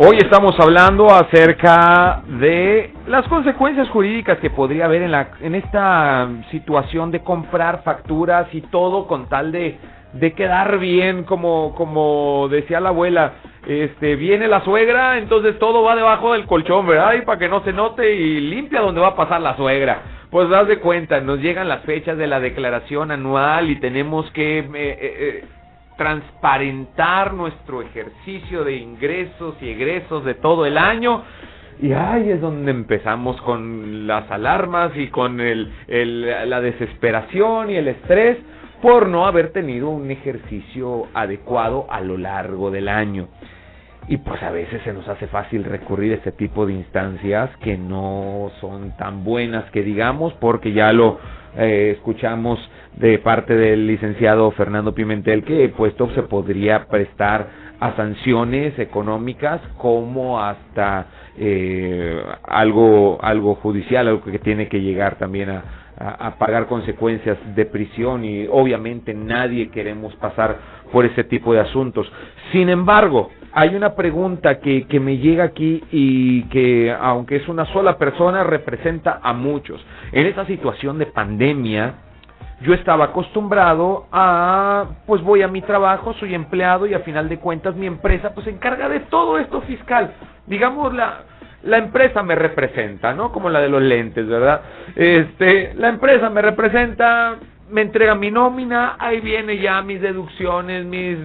Hoy estamos hablando acerca de las consecuencias jurídicas que podría haber en, la, en esta situación de comprar facturas y todo con tal de, de quedar bien, como, como decía la abuela. Este, viene la suegra, entonces todo va debajo del colchón, ¿verdad? Y para que no se note y limpia donde va a pasar la suegra. Pues das de cuenta, nos llegan las fechas de la declaración anual y tenemos que eh, eh, eh transparentar nuestro ejercicio de ingresos y egresos de todo el año. Y ahí es donde empezamos con las alarmas y con el, la desesperación y el estrés por no haber tenido un ejercicio adecuado a lo largo del año. Y pues a veces se nos hace fácil recurrir a este tipo de instancias que no son tan buenas que digamos, porque ya lo eh, escuchamos de parte del licenciado Fernando Pimentel que pues esto se podría prestar a sanciones económicas como hasta eh, algo algo judicial algo que tiene que llegar también a, a, pagar consecuencias de prisión y obviamente nadie queremos pasar por ese tipo de asuntos. Sin embargo hay una pregunta que, que me llega aquí y que aunque es una sola persona representa a muchos. En esta situación de pandemia yo estaba acostumbrado a, pues voy a mi trabajo, soy empleado y a final de cuentas mi empresa pues se encarga de todo esto fiscal. Digamos, la, la empresa me representa, ¿no? Como la de los lentes, ¿verdad? Este, la empresa me representa, me entrega mi nómina, ahí viene ya mis deducciones, mis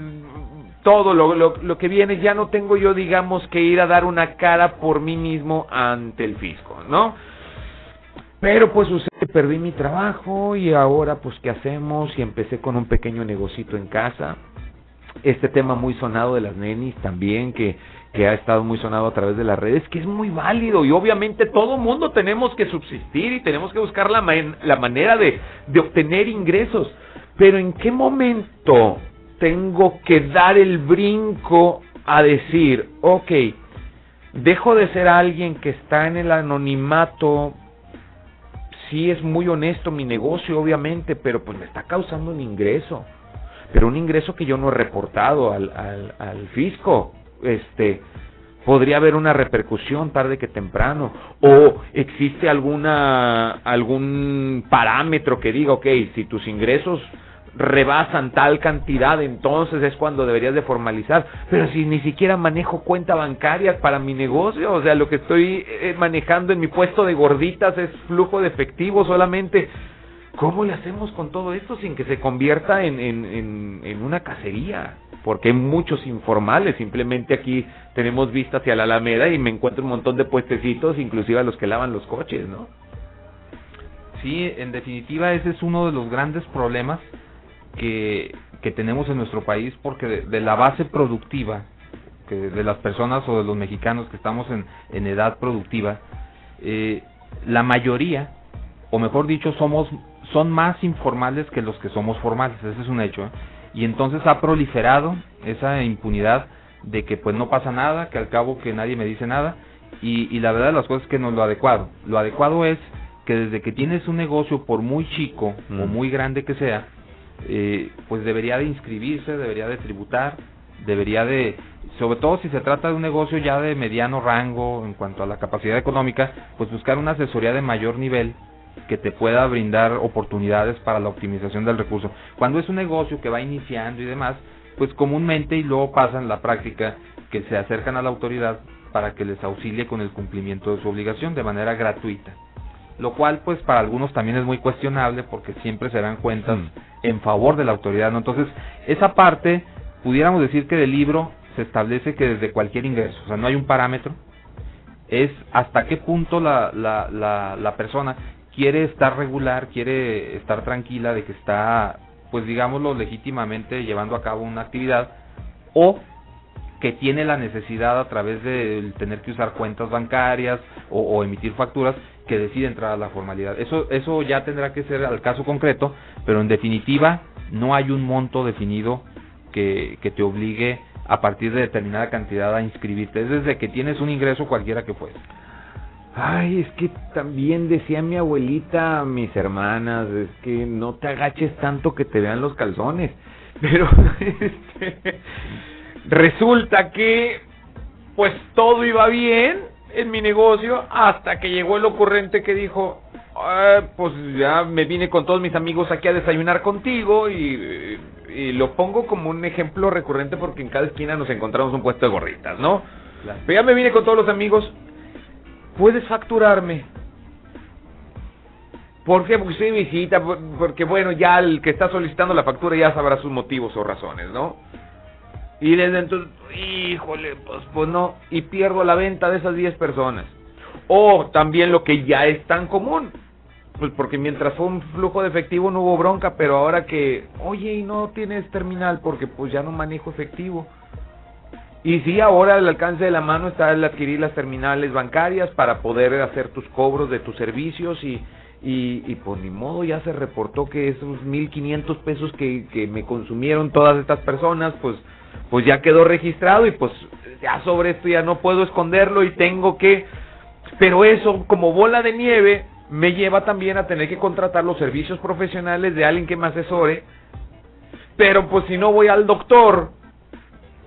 todo lo, lo, lo que viene, ya no tengo yo, digamos, que ir a dar una cara por mí mismo ante el fisco, ¿no? Pero pues sucede, perdí mi trabajo y ahora pues qué hacemos y empecé con un pequeño negocito en casa. Este tema muy sonado de las nenis también que, que ha estado muy sonado a través de las redes, que es muy válido y obviamente todo mundo tenemos que subsistir y tenemos que buscar la, la manera de, de obtener ingresos. Pero ¿en qué momento tengo que dar el brinco a decir, ok, dejo de ser alguien que está en el anonimato sí es muy honesto mi negocio, obviamente, pero pues me está causando un ingreso. Pero un ingreso que yo no he reportado al, al, al fisco. Este, podría haber una repercusión tarde que temprano o existe alguna algún parámetro que diga ok si tus ingresos rebasan tal cantidad, entonces es cuando deberías de formalizar. Pero si ni siquiera manejo cuenta bancaria para mi negocio, o sea, lo que estoy eh, manejando en mi puesto de gorditas es flujo de efectivo solamente. ¿Cómo le hacemos con todo esto sin que se convierta en, en, en, una cacería? Porque hay muchos informales, simplemente aquí tenemos vista hacia la Alameda y me encuentro un montón de puestecitos, inclusive a los que lavan los coches, ¿no? Sí, en definitiva ese es uno de los grandes problemas que, que tenemos en nuestro país porque de, la base productiva que de las personas o de los mexicanos que estamos en, en edad productiva eh, la mayoría o mejor dicho somos son más informales que los que somos formales ese es un hecho ¿eh? y entonces ha proliferado esa impunidad de que pues no pasa nada, que al cabo que nadie me dice nada y, y la verdad de las cosas es que no es lo adecuado. Lo adecuado es que desde que tienes un negocio, por muy chico o Mm. muy grande que sea, eh, pues debería de inscribirse, debería de tributar, debería de, sobre todo si se trata de un negocio ya de mediano rango en cuanto a la capacidad económica, pues buscar una asesoría de mayor nivel que te pueda brindar oportunidades para la optimización del recurso. Cuando es un negocio que va iniciando y demás, pues comúnmente y luego pasa en la práctica que se acercan a la autoridad para que les auxilie con el cumplimiento de su obligación de manera gratuita. Lo cual pues para algunos también es muy cuestionable porque siempre se dan cuentas en favor de la autoridad, ¿no? Entonces, esa parte pudiéramos decir que del libro se establece que desde cualquier ingreso, o sea, no hay un parámetro, es hasta qué punto la, la, la, la persona quiere estar regular, quiere estar tranquila de que está, pues digámoslo, legítimamente llevando a cabo una actividad, o que tiene la necesidad a través de tener que usar cuentas bancarias o, o emitir facturas que decide entrar a la formalidad. Eso, eso ya tendrá que ser al caso concreto, pero en definitiva no hay un monto definido que, que te obligue a partir de determinada cantidad a inscribirte. Es desde que tienes un ingreso cualquiera que fuese. Ay, es que también decía mi abuelita, mis hermanas, es que no te agaches tanto que te vean los calzones. Pero este, resulta que pues todo iba bien en mi negocio hasta que llegó el ocurrente que dijo, "Ah, pues ya me vine con todos mis amigos aquí a desayunar contigo y, y lo pongo como un ejemplo recurrente porque en cada esquina nos encontramos un puesto de gorritas, ¿no? Pero ya me vine con todos los amigos, puedes facturarme. ¿Por qué? Porque de visita, por- porque bueno, ya el que está solicitando la factura ya sabrá sus motivos o razones, ¿no? Y desde entonces, híjole, pues, pues no, y pierdo la venta de esas 10 personas. O también lo que ya es tan común, pues porque mientras fue un flujo de efectivo no hubo bronca, pero ahora que, oye, y no tienes terminal porque pues ya no manejo efectivo. Y sí, ahora al alcance de la mano está el adquirir las terminales bancarias para poder hacer tus cobros de tus servicios y, y, y pues ni modo, ya se reportó que esos 1.500 pesos que, que me consumieron todas estas personas, pues, pues ya quedó registrado y pues ya sobre esto ya no puedo esconderlo y tengo que... Pero eso como bola de nieve me lleva también a tener que contratar los servicios profesionales de alguien que me asesore. Pero pues si no voy al doctor,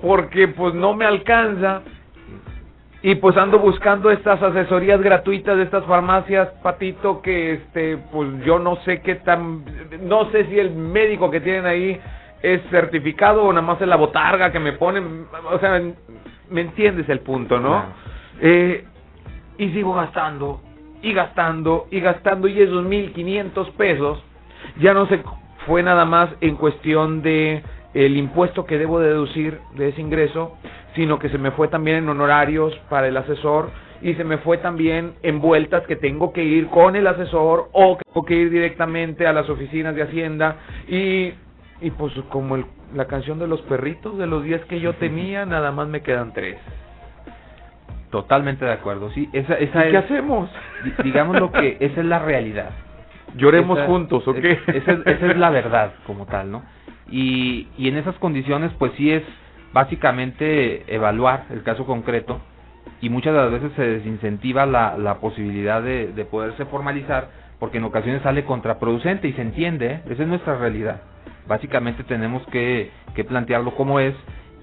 porque pues no me alcanza y pues ando buscando estas asesorías gratuitas de estas farmacias patito que este pues yo no sé qué tan no sé si el médico que tienen ahí es certificado o nada más es la botarga que me ponen o sea me entiendes el punto no eh, y sigo gastando y gastando y gastando y esos 1500 pesos ya no se fue nada más en cuestión de el impuesto que debo deducir de ese ingreso, sino que se me fue también en honorarios para el asesor y se me fue también en vueltas que tengo que ir con el asesor o que tengo que ir directamente a las oficinas de Hacienda y, y pues como el- la canción de los perritos de los 10 que yo tenía, nada más me quedan tres. Totalmente de acuerdo, sí. Esa, esa ¿Y qué hacemos? di- digamos lo que esa es la realidad. Lloremos Esa- juntos, ¿o qué? Esa, es- esa es la verdad como tal, ¿no? Y, y en esas condiciones, pues sí es básicamente evaluar el caso concreto y muchas de las veces se desincentiva la, la posibilidad de, de poderse formalizar porque en ocasiones sale contraproducente y se entiende, ¿eh? esa es nuestra realidad. Básicamente tenemos que, que plantearlo como es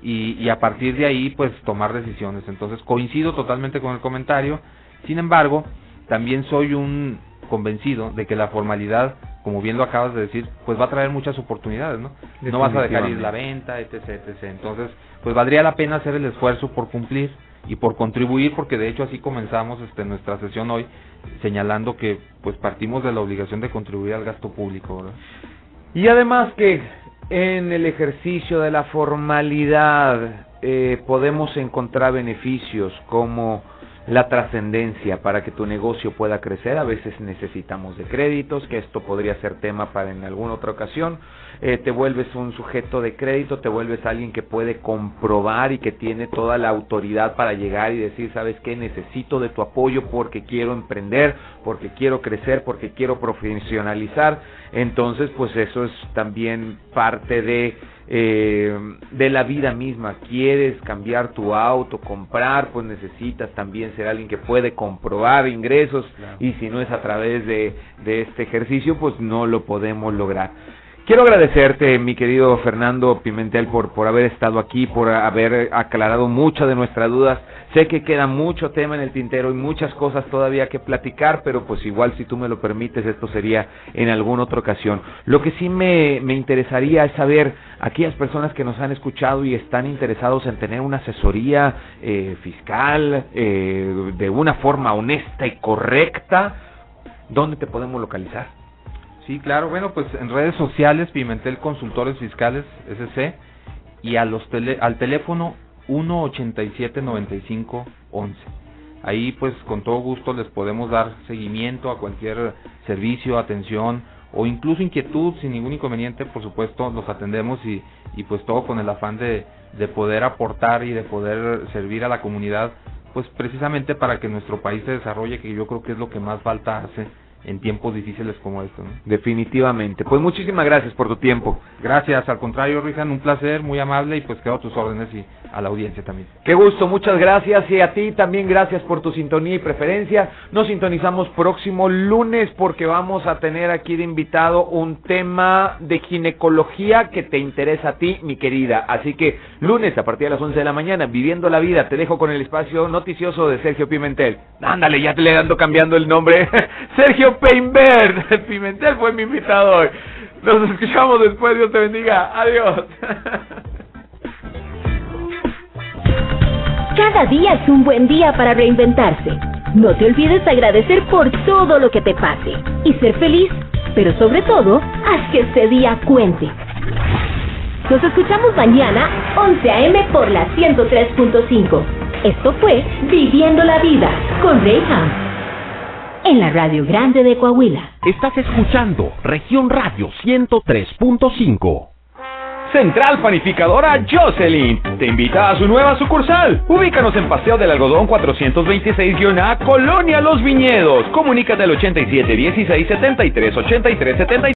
y, y a partir de ahí pues tomar decisiones. Entonces coincido totalmente con el comentario, sin embargo también soy un convencido de que la formalidad, como bien lo acabas de decir, pues va a traer muchas oportunidades, ¿no? No vas a dejar ir la venta, etc, etc. Entonces, pues valdría la pena hacer el esfuerzo por cumplir y por contribuir, porque de hecho así comenzamos este nuestra sesión hoy, señalando que pues partimos de la obligación de contribuir al gasto público, ¿verdad? Y además que en el ejercicio de la formalidad eh, podemos encontrar beneficios como la trascendencia para que tu negocio pueda crecer. A veces necesitamos de créditos, que esto podría ser tema para en alguna otra ocasión. Eh, te vuelves un sujeto de crédito, te vuelves alguien que puede comprobar y que tiene toda la autoridad para llegar y decir, ¿sabes qué? Necesito de tu apoyo porque quiero emprender, porque quiero crecer, porque quiero profesionalizar. Entonces, pues eso es también parte de eh, de la vida misma. Quieres cambiar tu auto, comprar, pues necesitas también ser alguien que puede comprobar ingresos y si no es a través de, de este ejercicio, pues no lo podemos lograr. Quiero agradecerte, mi querido Fernando Pimentel, por, por haber estado aquí, por haber aclarado muchas de nuestras dudas. Sé que queda mucho tema en el tintero y muchas cosas todavía que platicar, pero pues igual si tú me lo permites, esto sería en alguna otra ocasión. Lo que sí me, me interesaría es saber, aquellas personas que nos han escuchado y están interesados en tener una asesoría eh, fiscal eh, de una forma honesta y correcta, ¿dónde te podemos localizar? Sí, claro. Bueno, pues en redes sociales, Pimentel Consultores Fiscales, SC, y a los tele, al teléfono 187-95-11. Ahí, pues, con todo gusto les podemos dar seguimiento a cualquier servicio, atención o incluso inquietud, sin ningún inconveniente, por supuesto, los atendemos y, y pues todo con el afán de, de poder aportar y de poder servir a la comunidad, pues precisamente para que nuestro país se desarrolle, que yo creo que es lo que más falta hace en tiempos difíciles como estos. Definitivamente. Pues muchísimas gracias por tu tiempo. Gracias, al contrario, Rijan, un placer, muy amable y pues quedo a tus órdenes y a la audiencia también. Qué gusto, muchas gracias y a ti también gracias por tu sintonía y preferencia. Nos sintonizamos próximo lunes porque vamos a tener aquí de invitado un tema de ginecología que te interesa a ti, mi querida. Así que lunes a partir de las 11 de la mañana, viviendo la vida, te dejo con el espacio noticioso de Sergio Pimentel. Ándale, ya te le ando cambiando el nombre. Sergio Peinberg. Pimentel fue mi invitado hoy. Nos escuchamos después, Dios te bendiga. Adiós. Cada día es un buen día para reinventarse. No te olvides agradecer por todo lo que te pase y ser feliz, pero sobre todo, haz que este día cuente. Nos escuchamos mañana, 11 a.m. por la 103.5. Esto fue Viviendo la Vida con Reyham. En la Radio Grande de Coahuila. Estás escuchando Región Radio 103.5. Central Panificadora Jocelyn te invita a su nueva sucursal. Ubícanos en Paseo del Algodón 426-A, Colonia Los Viñedos. Comunícate al 87 16 73 83 73.